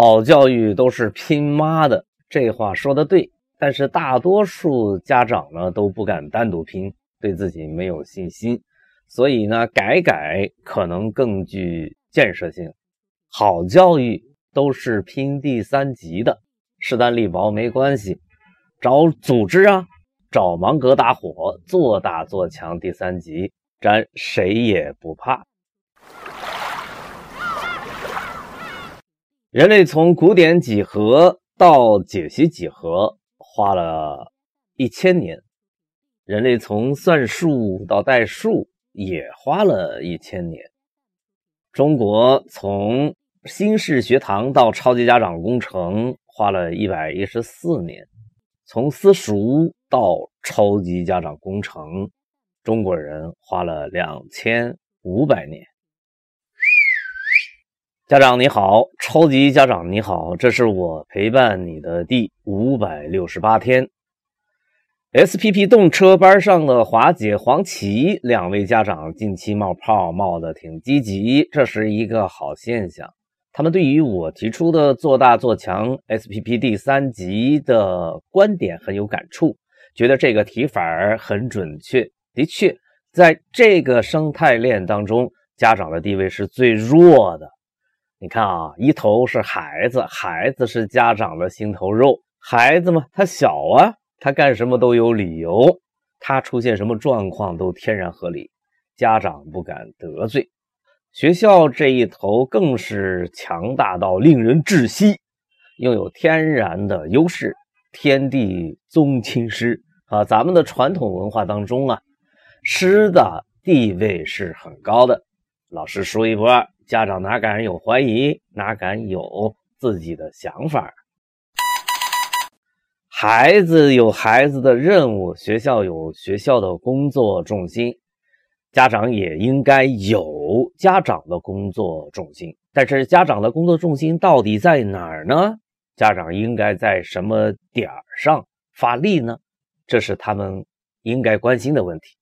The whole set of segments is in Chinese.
好教育都是拼妈的，这话说的对。但是大多数家长呢都不敢单独拼，对自己没有信心，所以呢改改可能更具建设性。好教育都是拼第三级的，势单力薄没关系，找组织啊，找芒格打火，做大做强第三级，咱谁也不怕。人类从古典几何到解析几何花了一千年，人类从算术到代数也花了一千年。中国从新式学堂到超级家长工程花了一百一十四年，从私塾到超级家长工程，中国人花了两千五百年。家长你好，超级家长你好，这是我陪伴你的第五百六十八天。SPP 动车班上的华姐、黄琦两位家长近期冒泡冒的挺积极，这是一个好现象。他们对于我提出的做大做强 SPP 第三级的观点很有感触，觉得这个提法很准确。的确，在这个生态链当中，家长的地位是最弱的。你看啊，一头是孩子，孩子是家长的心头肉。孩子嘛，他小啊，他干什么都有理由，他出现什么状况都天然合理，家长不敢得罪。学校这一头更是强大到令人窒息，拥有天然的优势，天地宗亲师啊！咱们的传统文化当中啊，师的地位是很高的，老师说一不二。家长哪敢有怀疑，哪敢有自己的想法？孩子有孩子的任务，学校有学校的工作重心，家长也应该有家长的工作重心。但是，家长的工作重心到底在哪儿呢？家长应该在什么点儿上发力呢？这是他们应该关心的问题。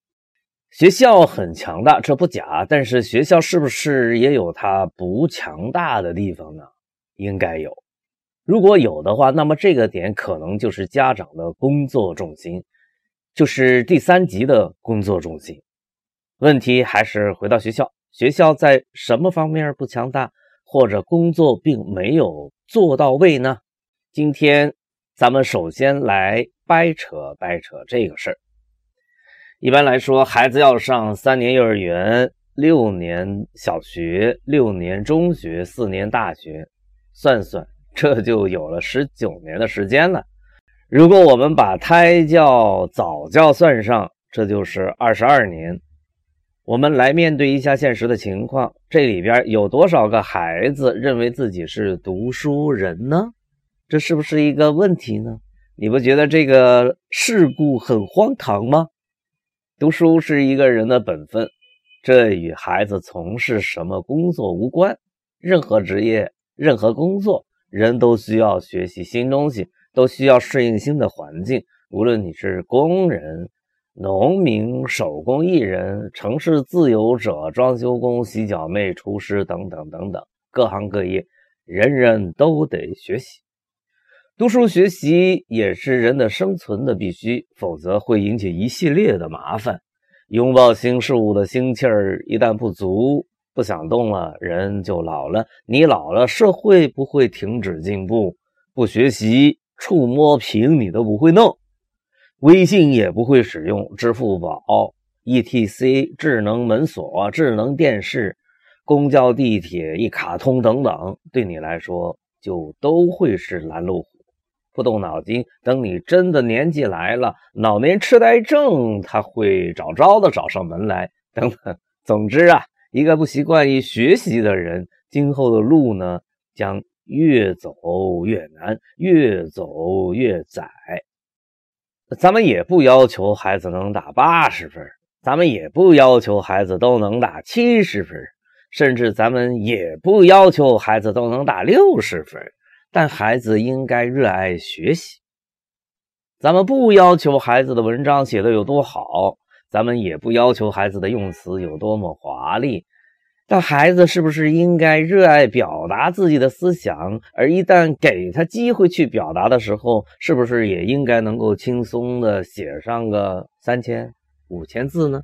学校很强大，这不假。但是学校是不是也有它不强大的地方呢？应该有。如果有的话，那么这个点可能就是家长的工作重心，就是第三级的工作重心。问题还是回到学校，学校在什么方面不强大，或者工作并没有做到位呢？今天咱们首先来掰扯掰扯这个事儿。一般来说，孩子要上三年幼儿园、六年小学、六年中学、四年大学，算算，这就有了十九年的时间了。如果我们把胎教、早教算上，这就是二十二年。我们来面对一下现实的情况：这里边有多少个孩子认为自己是读书人呢？这是不是一个问题呢？你不觉得这个事故很荒唐吗？读书是一个人的本分，这与孩子从事什么工作无关。任何职业、任何工作，人都需要学习新东西，都需要适应新的环境。无论你是工人、农民、手工艺人、城市自由者、装修工、洗脚妹、厨师等等等等，各行各业，人人都得学习。读书学习也是人的生存的必须，否则会引起一系列的麻烦。拥抱新事物的心气儿一旦不足，不想动了，人就老了。你老了，社会不会停止进步。不学习，触摸屏你都不会弄，微信也不会使用，支付宝、ETC、智能门锁、智能电视、公交、地铁一卡通等等，对你来说就都会是拦路虎。不动脑筋，等你真的年纪来了，老年痴呆症他会找招的找上门来。等等，总之啊，一个不习惯于学习的人，今后的路呢将越走越难，越走越窄。咱们也不要求孩子能打八十分，咱们也不要求孩子都能打七十分，甚至咱们也不要求孩子都能打六十分。但孩子应该热爱学习。咱们不要求孩子的文章写的有多好，咱们也不要求孩子的用词有多么华丽。但孩子是不是应该热爱表达自己的思想？而一旦给他机会去表达的时候，是不是也应该能够轻松的写上个三千、五千字呢？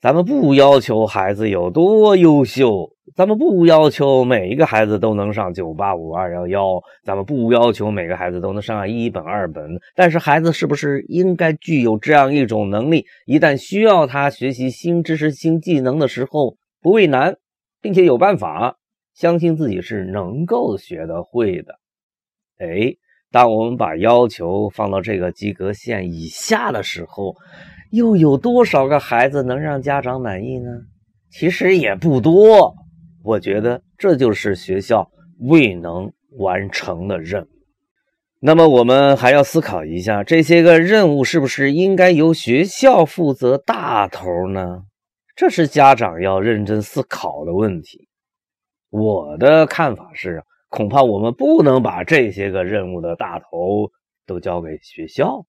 咱们不要求孩子有多优秀，咱们不要求每一个孩子都能上九八五、二幺幺，咱们不要求每个孩子都能上一本、二本。但是孩子是不是应该具有这样一种能力？一旦需要他学习新知识、新技能的时候，不畏难，并且有办法，相信自己是能够学得会的。哎，当我们把要求放到这个及格线以下的时候，又有多少个孩子能让家长满意呢？其实也不多。我觉得这就是学校未能完成的任务。那么我们还要思考一下，这些个任务是不是应该由学校负责大头呢？这是家长要认真思考的问题。我的看法是，恐怕我们不能把这些个任务的大头都交给学校。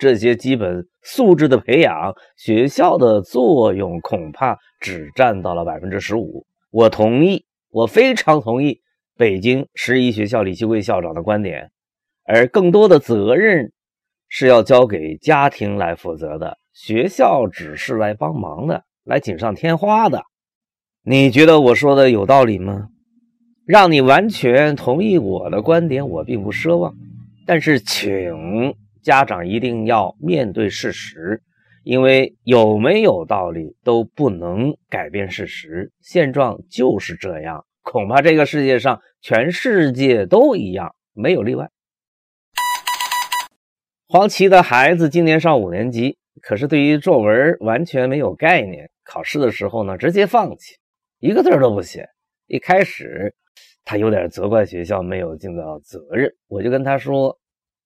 这些基本素质的培养，学校的作用恐怕只占到了百分之十五。我同意，我非常同意北京十一学校李希贵校长的观点，而更多的责任是要交给家庭来负责的，学校只是来帮忙的。来锦上添花的，你觉得我说的有道理吗？让你完全同意我的观点，我并不奢望。但是，请家长一定要面对事实，因为有没有道理都不能改变事实，现状就是这样。恐怕这个世界上全世界都一样，没有例外。黄琦的孩子今年上五年级。可是对于作文完全没有概念，考试的时候呢，直接放弃，一个字都不写。一开始他有点责怪学校没有尽到责任，我就跟他说：“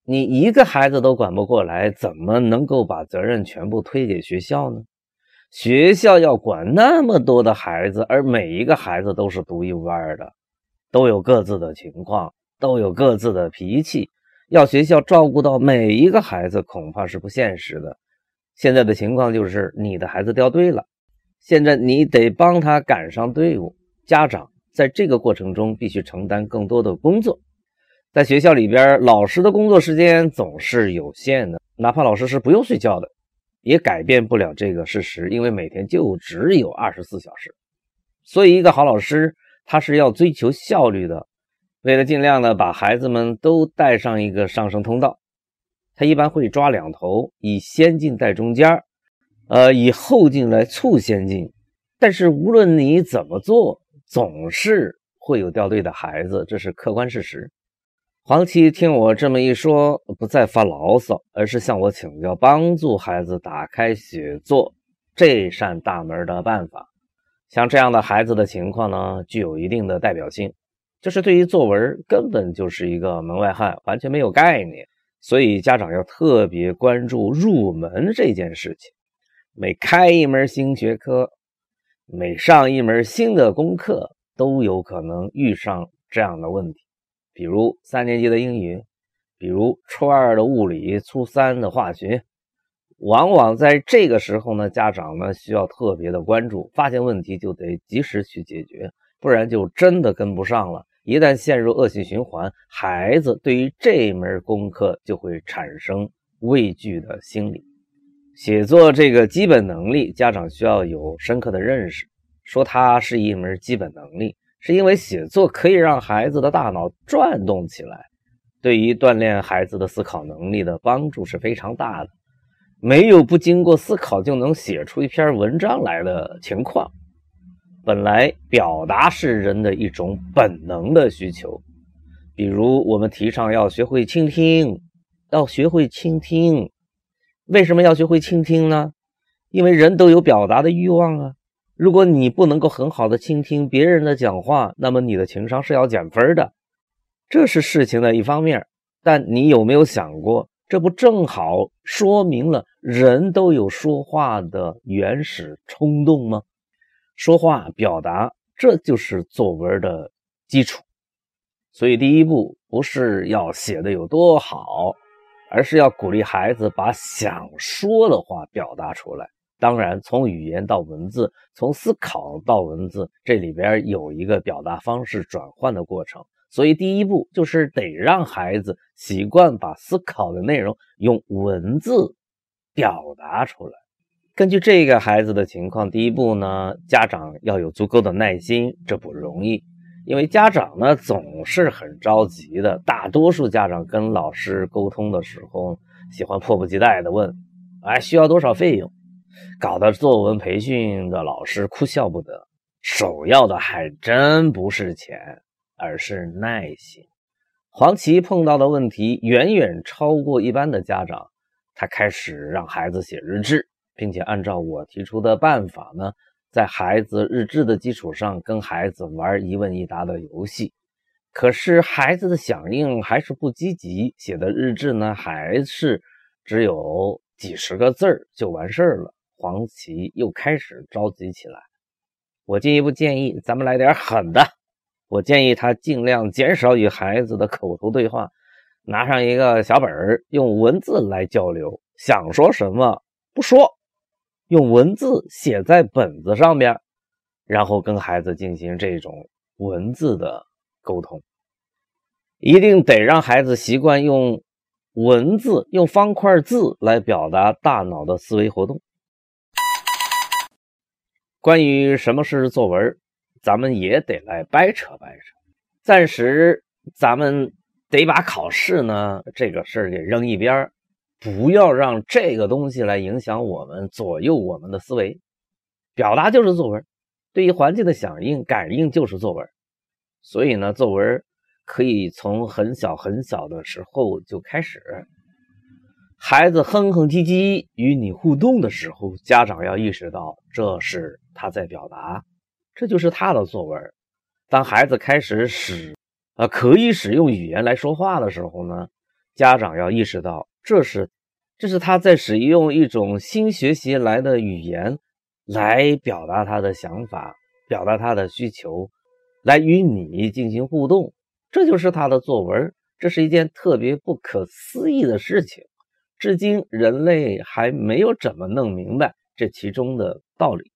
你一个孩子都管不过来，怎么能够把责任全部推给学校呢？学校要管那么多的孩子，而每一个孩子都是独一无二的，都有各自的情况，都有各自的脾气，要学校照顾到每一个孩子，恐怕是不现实的。”现在的情况就是，你的孩子掉队了，现在你得帮他赶上队伍。家长在这个过程中必须承担更多的工作。在学校里边，老师的工作时间总是有限的，哪怕老师是不用睡觉的，也改变不了这个事实，因为每天就只有二十四小时。所以，一个好老师他是要追求效率的，为了尽量的把孩子们都带上一个上升通道。他一般会抓两头，以先进带中间呃，以后进来促先进。但是无论你怎么做，总是会有掉队的孩子，这是客观事实。黄七听我这么一说，不再发牢骚，而是向我请教帮助孩子打开写作这扇大门的办法。像这样的孩子的情况呢，具有一定的代表性，就是对于作文根本就是一个门外汉，完全没有概念。所以家长要特别关注入门这件事情。每开一门新学科，每上一门新的功课，都有可能遇上这样的问题。比如三年级的英语，比如初二的物理，初三的化学。往往在这个时候呢，家长呢需要特别的关注，发现问题就得及时去解决，不然就真的跟不上了。一旦陷入恶性循环，孩子对于这门功课就会产生畏惧的心理。写作这个基本能力，家长需要有深刻的认识。说它是一门基本能力，是因为写作可以让孩子的大脑转动起来，对于锻炼孩子的思考能力的帮助是非常大的。没有不经过思考就能写出一篇文章来的情况。本来表达是人的一种本能的需求，比如我们提倡要学会倾听，要学会倾听。为什么要学会倾听呢？因为人都有表达的欲望啊。如果你不能够很好的倾听别人的讲话，那么你的情商是要减分的。这是事情的一方面，但你有没有想过，这不正好说明了人都有说话的原始冲动吗？说话表达，这就是作文的基础。所以，第一步不是要写的有多好，而是要鼓励孩子把想说的话表达出来。当然，从语言到文字，从思考到文字，这里边有一个表达方式转换的过程。所以，第一步就是得让孩子习惯把思考的内容用文字表达出来。根据这个孩子的情况，第一步呢，家长要有足够的耐心，这不容易，因为家长呢总是很着急的。大多数家长跟老师沟通的时候，喜欢迫不及待的问：“哎，需要多少费用？”搞得作文培训的老师哭笑不得。首要的还真不是钱，而是耐心。黄芪碰到的问题远远超过一般的家长，他开始让孩子写日志。并且按照我提出的办法呢，在孩子日志的基础上，跟孩子玩一问一答的游戏。可是孩子的响应还是不积极，写的日志呢还是只有几十个字儿就完事儿了。黄芪又开始着急起来。我进一步建议，咱们来点狠的。我建议他尽量减少与孩子的口头对话，拿上一个小本儿，用文字来交流，想说什么不说。用文字写在本子上边，然后跟孩子进行这种文字的沟通，一定得让孩子习惯用文字、用方块字来表达大脑的思维活动。关于什么是作文，咱们也得来掰扯掰扯。暂时咱们得把考试呢这个事儿给扔一边。不要让这个东西来影响我们、左右我们的思维。表达就是作文，对于环境的响应、感应就是作文。所以呢，作文可以从很小很小的时候就开始。孩子哼哼唧唧与你互动的时候，家长要意识到这是他在表达，这就是他的作文。当孩子开始使啊可以使用语言来说话的时候呢，家长要意识到这是。这是他在使用一种新学习来的语言，来表达他的想法，表达他的需求，来与你进行互动。这就是他的作文。这是一件特别不可思议的事情，至今人类还没有怎么弄明白这其中的道理。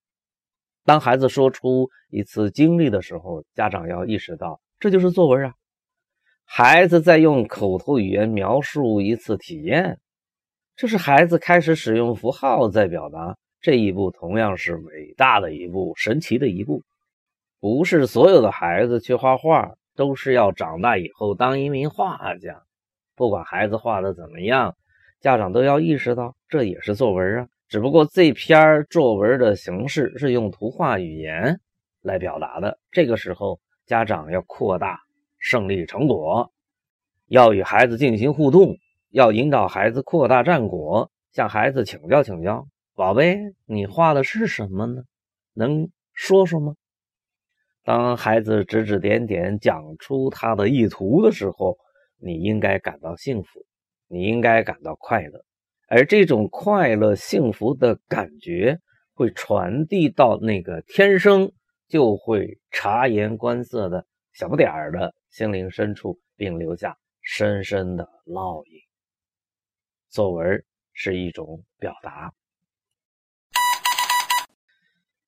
当孩子说出一次经历的时候，家长要意识到这就是作文啊。孩子在用口头语言描述一次体验。这是孩子开始使用符号在表达这一步，同样是伟大的一步，神奇的一步。不是所有的孩子去画画都是要长大以后当一名画家。不管孩子画的怎么样，家长都要意识到这也是作文啊。只不过这篇作文的形式是用图画语言来表达的。这个时候，家长要扩大胜利成果，要与孩子进行互动。要引导孩子扩大战果，向孩子请教请教，宝贝，你画的是什么呢？能说说吗？当孩子指指点点讲出他的意图的时候，你应该感到幸福，你应该感到快乐，而这种快乐、幸福的感觉会传递到那个天生就会察言观色的小不点儿的心灵深处，并留下深深的烙印。作文是一种表达。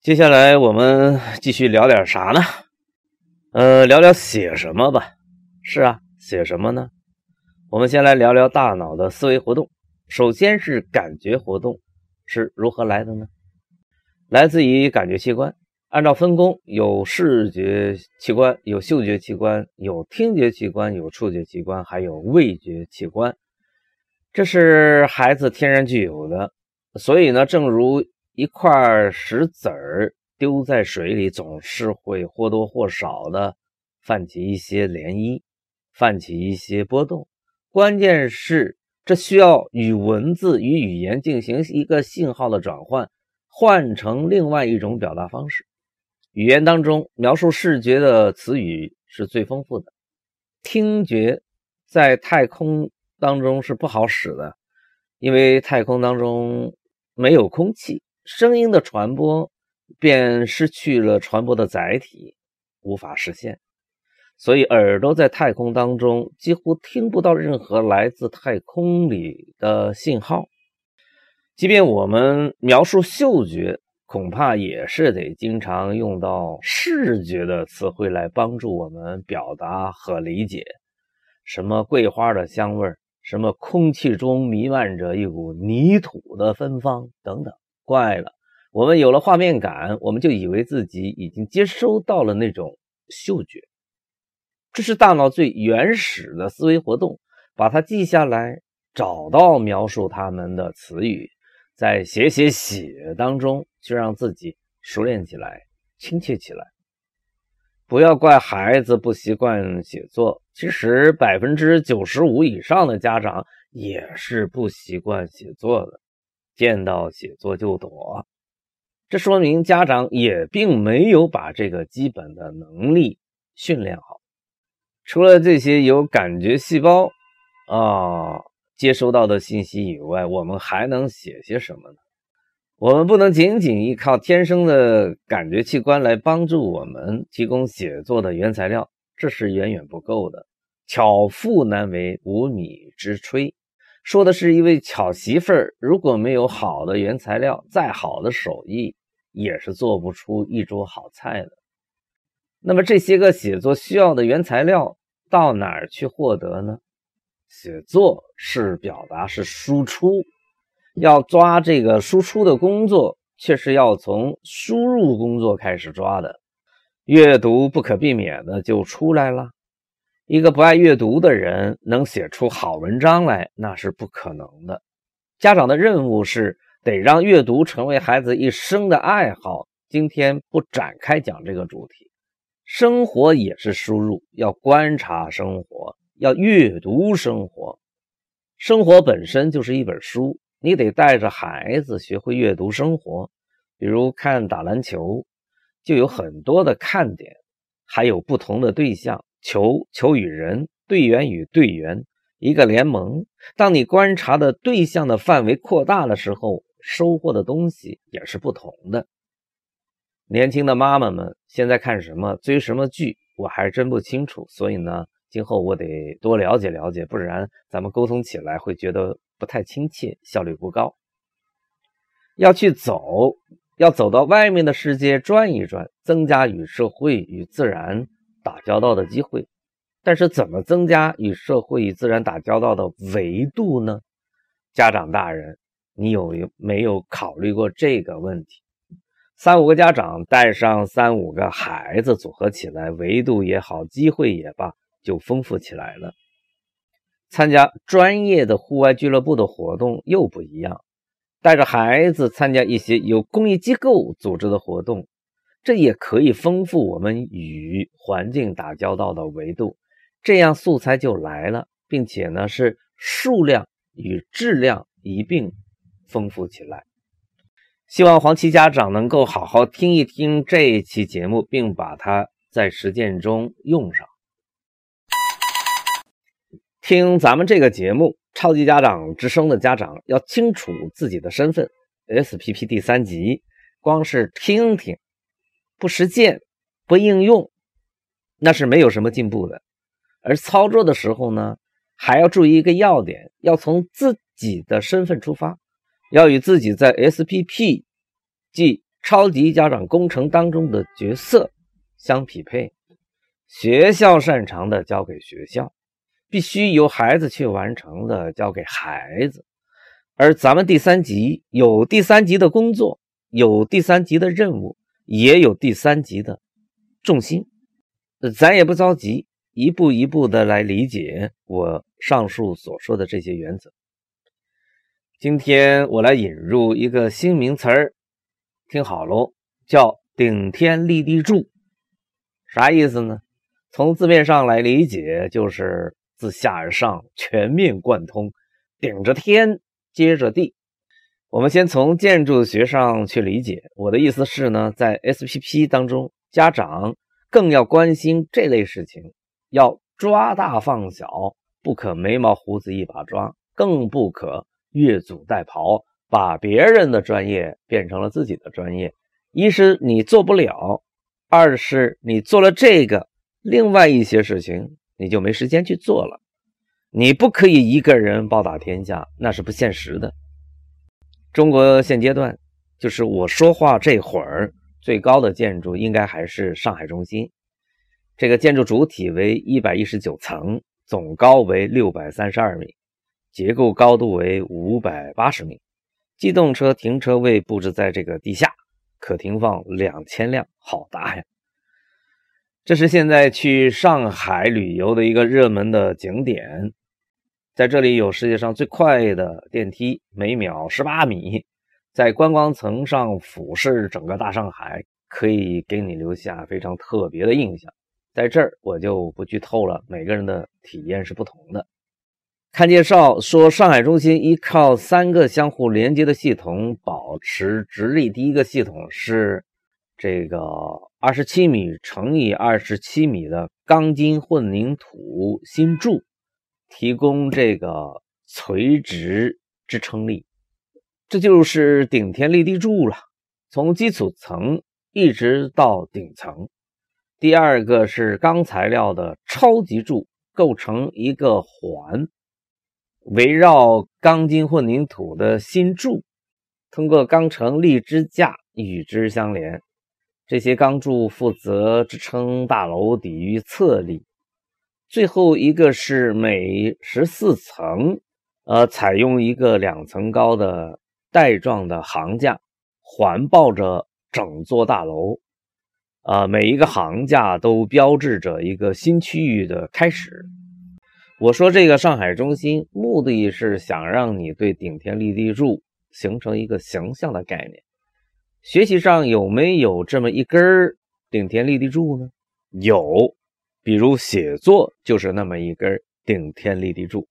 接下来我们继续聊点啥呢？呃，聊聊写什么吧。是啊，写什么呢？我们先来聊聊大脑的思维活动。首先是感觉活动是如何来的呢？来自于感觉器官。按照分工，有视觉器官，有嗅觉器官，有听觉器官，有触觉器官，还有味觉器官。这是孩子天然具有的，所以呢，正如一块石子儿丢在水里，总是会或多或少的泛起一些涟漪，泛起一些波动。关键是，这需要与文字与语言进行一个信号的转换，换成另外一种表达方式。语言当中描述视觉的词语是最丰富的，听觉在太空。当中是不好使的，因为太空当中没有空气，声音的传播便失去了传播的载体，无法实现。所以耳朵在太空当中几乎听不到任何来自太空里的信号。即便我们描述嗅觉，恐怕也是得经常用到视觉的词汇来帮助我们表达和理解。什么桂花的香味儿，什么空气中弥漫着一股泥土的芬芳等等。怪了，我们有了画面感，我们就以为自己已经接收到了那种嗅觉。这是大脑最原始的思维活动，把它记下来，找到描述它们的词语。在写写写当中，去让自己熟练起来、亲切起来。不要怪孩子不习惯写作，其实百分之九十五以上的家长也是不习惯写作的，见到写作就躲。这说明家长也并没有把这个基本的能力训练好。除了这些有感觉细胞啊。接收到的信息以外，我们还能写些什么呢？我们不能仅仅依靠天生的感觉器官来帮助我们提供写作的原材料，这是远远不够的。巧妇难为无米之炊，说的是一位巧媳妇儿，如果没有好的原材料，再好的手艺也是做不出一桌好菜的。那么这些个写作需要的原材料到哪儿去获得呢？写作是表达，是输出，要抓这个输出的工作，却是要从输入工作开始抓的。阅读不可避免的就出来了。一个不爱阅读的人能写出好文章来，那是不可能的。家长的任务是得让阅读成为孩子一生的爱好。今天不展开讲这个主题。生活也是输入，要观察生活。要阅读生活，生活本身就是一本书，你得带着孩子学会阅读生活。比如看打篮球，就有很多的看点，还有不同的对象，球、球与人，队员与队员，一个联盟。当你观察的对象的范围扩大的时候，收获的东西也是不同的。年轻的妈妈们现在看什么、追什么剧，我还真不清楚，所以呢。今后我得多了解了解，不然咱们沟通起来会觉得不太亲切，效率不高。要去走，要走到外面的世界转一转，增加与社会与自然打交道的机会。但是，怎么增加与社会与自然打交道的维度呢？家长大人，你有没有考虑过这个问题？三五个家长带上三五个孩子组合起来，维度也好，机会也罢。就丰富起来了。参加专业的户外俱乐部的活动又不一样，带着孩子参加一些有公益机构组织的活动，这也可以丰富我们与环境打交道的维度。这样素材就来了，并且呢是数量与质量一并丰富起来。希望黄旗家长能够好好听一听这一期节目，并把它在实践中用上。听咱们这个节目《超级家长之声》的家长要清楚自己的身份。SPP 第三集，光是听听，不实践、不应用，那是没有什么进步的。而操作的时候呢，还要注意一个要点：要从自己的身份出发，要与自己在 SPP 即超级家长工程当中的角色相匹配。学校擅长的交给学校。必须由孩子去完成的，交给孩子。而咱们第三级有第三级的工作，有第三级的任务，也有第三级的重心。咱也不着急，一步一步的来理解我上述所说的这些原则。今天我来引入一个新名词儿，听好喽，叫“顶天立地柱”。啥意思呢？从字面上来理解，就是。自下而上，全面贯通，顶着天，接着地。我们先从建筑学上去理解。我的意思是呢，在 SPP 当中，家长更要关心这类事情，要抓大放小，不可眉毛胡子一把抓，更不可越俎代庖，把别人的专业变成了自己的专业。一是你做不了，二是你做了这个，另外一些事情。你就没时间去做了。你不可以一个人包打天下，那是不现实的。中国现阶段，就是我说话这会儿，最高的建筑应该还是上海中心。这个建筑主体为一百一十九层，总高为六百三十二米，结构高度为五百八十米。机动车停车位布置在这个地下，可停放两千辆，好大呀！这是现在去上海旅游的一个热门的景点，在这里有世界上最快的电梯，每秒十八米，在观光层上俯视整个大上海，可以给你留下非常特别的印象。在这儿我就不剧透了，每个人的体验是不同的。看介绍说，上海中心依靠三个相互连接的系统保持直立。第一个系统是这个二十七米乘以二十七米的钢筋混凝土芯柱，提供这个垂直支撑力，这就是顶天立地柱了，从基础层一直到顶层。第二个是钢材料的超级柱，构成一个环。围绕钢筋混凝土的新柱，通过钢承立支架与之相连。这些钢柱负责支撑大楼抵御侧力。最后一个是每十四层，呃，采用一个两层高的带状的行架，环抱着整座大楼。啊，每一个行架都标志着一个新区域的开始。我说这个上海中心，目的是想让你对顶天立地柱形成一个形象的概念。学习上有没有这么一根顶天立地柱呢？有，比如写作就是那么一根顶天立地柱。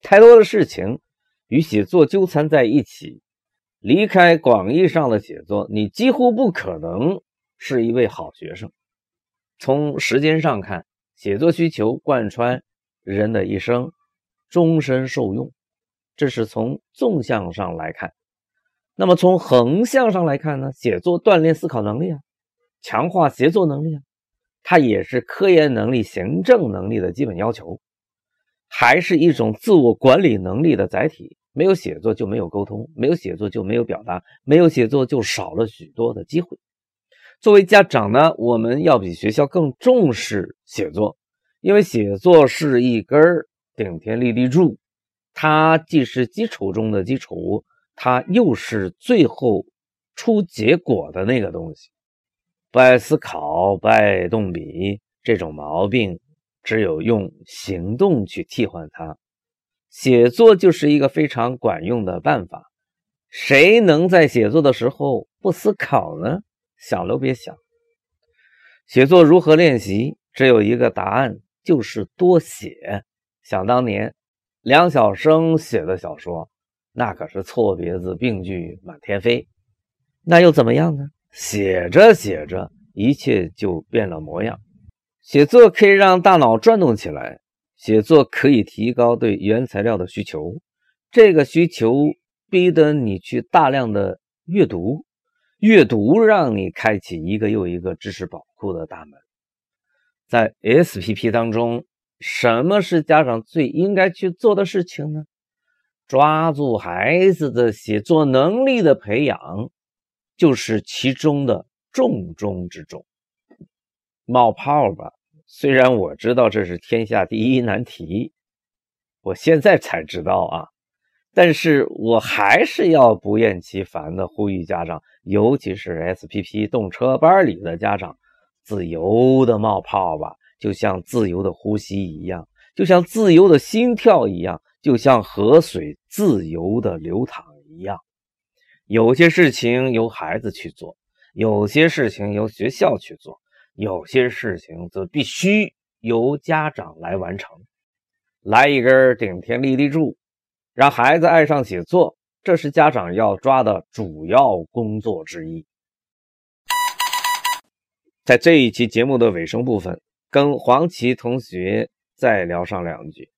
太多的事情与写作纠缠在一起，离开广义上的写作，你几乎不可能是一位好学生。从时间上看，写作需求贯穿。人的一生，终身受用，这是从纵向上来看。那么从横向上来看呢？写作锻炼思考能力啊，强化协作能力啊，它也是科研能力、行政能力的基本要求，还是一种自我管理能力的载体。没有写作就没有沟通，没有写作就没有表达，没有写作就少了许多的机会。作为家长呢，我们要比学校更重视写作。因为写作是一根顶天立地柱，它既是基础中的基础，它又是最后出结果的那个东西。不爱思考、不爱动笔，这种毛病只有用行动去替换它。写作就是一个非常管用的办法。谁能在写作的时候不思考呢？想都别想。写作如何练习？只有一个答案。就是多写。想当年，梁晓声写的小说，那可是错别字、病句满天飞。那又怎么样呢？写着写着，一切就变了模样。写作可以让大脑转动起来，写作可以提高对原材料的需求。这个需求逼得你去大量的阅读，阅读让你开启一个又一个知识宝库的大门。在 SPP 当中，什么是家长最应该去做的事情呢？抓住孩子的写作能力的培养，就是其中的重中之重。冒泡吧，虽然我知道这是天下第一难题，我现在才知道啊，但是我还是要不厌其烦的呼吁家长，尤其是 SPP 动车班里的家长。自由的冒泡吧，就像自由的呼吸一样，就像自由的心跳一样，就像河水自由的流淌一样。有些事情由孩子去做，有些事情由学校去做，有些事情则必须由家长来完成。来一根顶天立地柱，让孩子爱上写作，这是家长要抓的主要工作之一。在这一期节目的尾声部分，跟黄琦同学再聊上两句。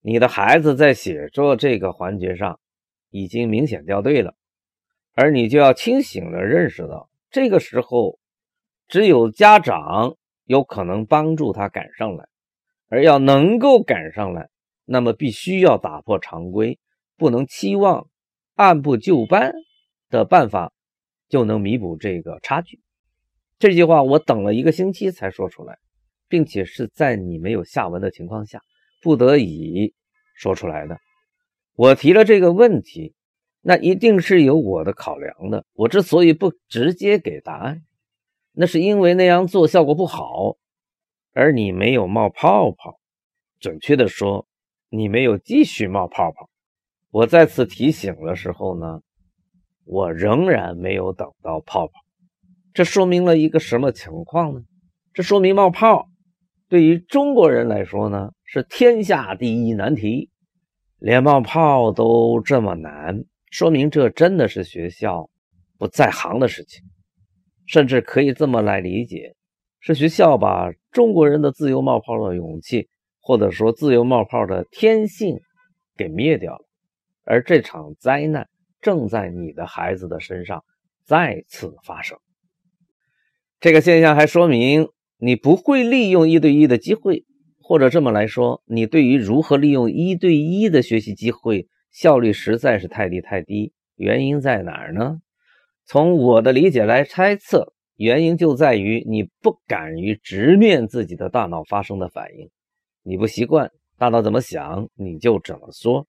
你的孩子在写作这个环节上已经明显掉队了，而你就要清醒的认识到，这个时候只有家长有可能帮助他赶上来，而要能够赶上来，那么必须要打破常规，不能期望按部就班的办法就能弥补这个差距。这句话我等了一个星期才说出来，并且是在你没有下文的情况下不得已说出来的。我提了这个问题，那一定是有我的考量的。我之所以不直接给答案，那是因为那样做效果不好，而你没有冒泡泡。准确的说，你没有继续冒泡泡。我再次提醒的时候呢，我仍然没有等到泡泡。这说明了一个什么情况呢？这说明冒泡对于中国人来说呢是天下第一难题，连冒泡都这么难，说明这真的是学校不在行的事情。甚至可以这么来理解，是学校把中国人的自由冒泡的勇气，或者说自由冒泡的天性给灭掉了。而这场灾难正在你的孩子的身上再次发生。这个现象还说明你不会利用一对一的机会，或者这么来说，你对于如何利用一对一的学习机会效率实在是太低太低。原因在哪儿呢？从我的理解来猜测，原因就在于你不敢于直面自己的大脑发生的反应，你不习惯大脑怎么想你就怎么说，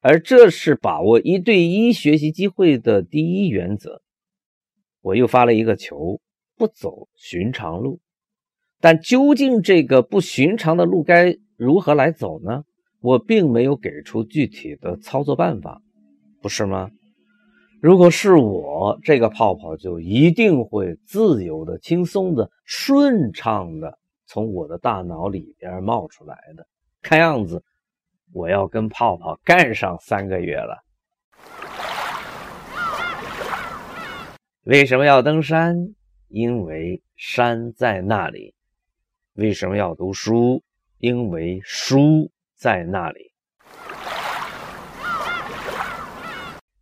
而这是把握一对一学习机会的第一原则。我又发了一个球。不走寻常路，但究竟这个不寻常的路该如何来走呢？我并没有给出具体的操作办法，不是吗？如果是我，这个泡泡就一定会自由的、轻松的、顺畅的从我的大脑里边冒出来的。看样子，我要跟泡泡干上三个月了。为什么要登山？因为山在那里，为什么要读书？因为书在那里。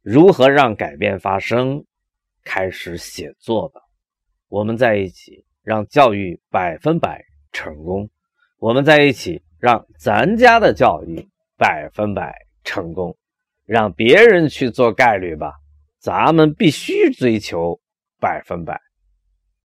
如何让改变发生？开始写作吧。我们在一起，让教育百分百成功。我们在一起，让咱家的教育百分百成功。让别人去做概率吧，咱们必须追求百分百。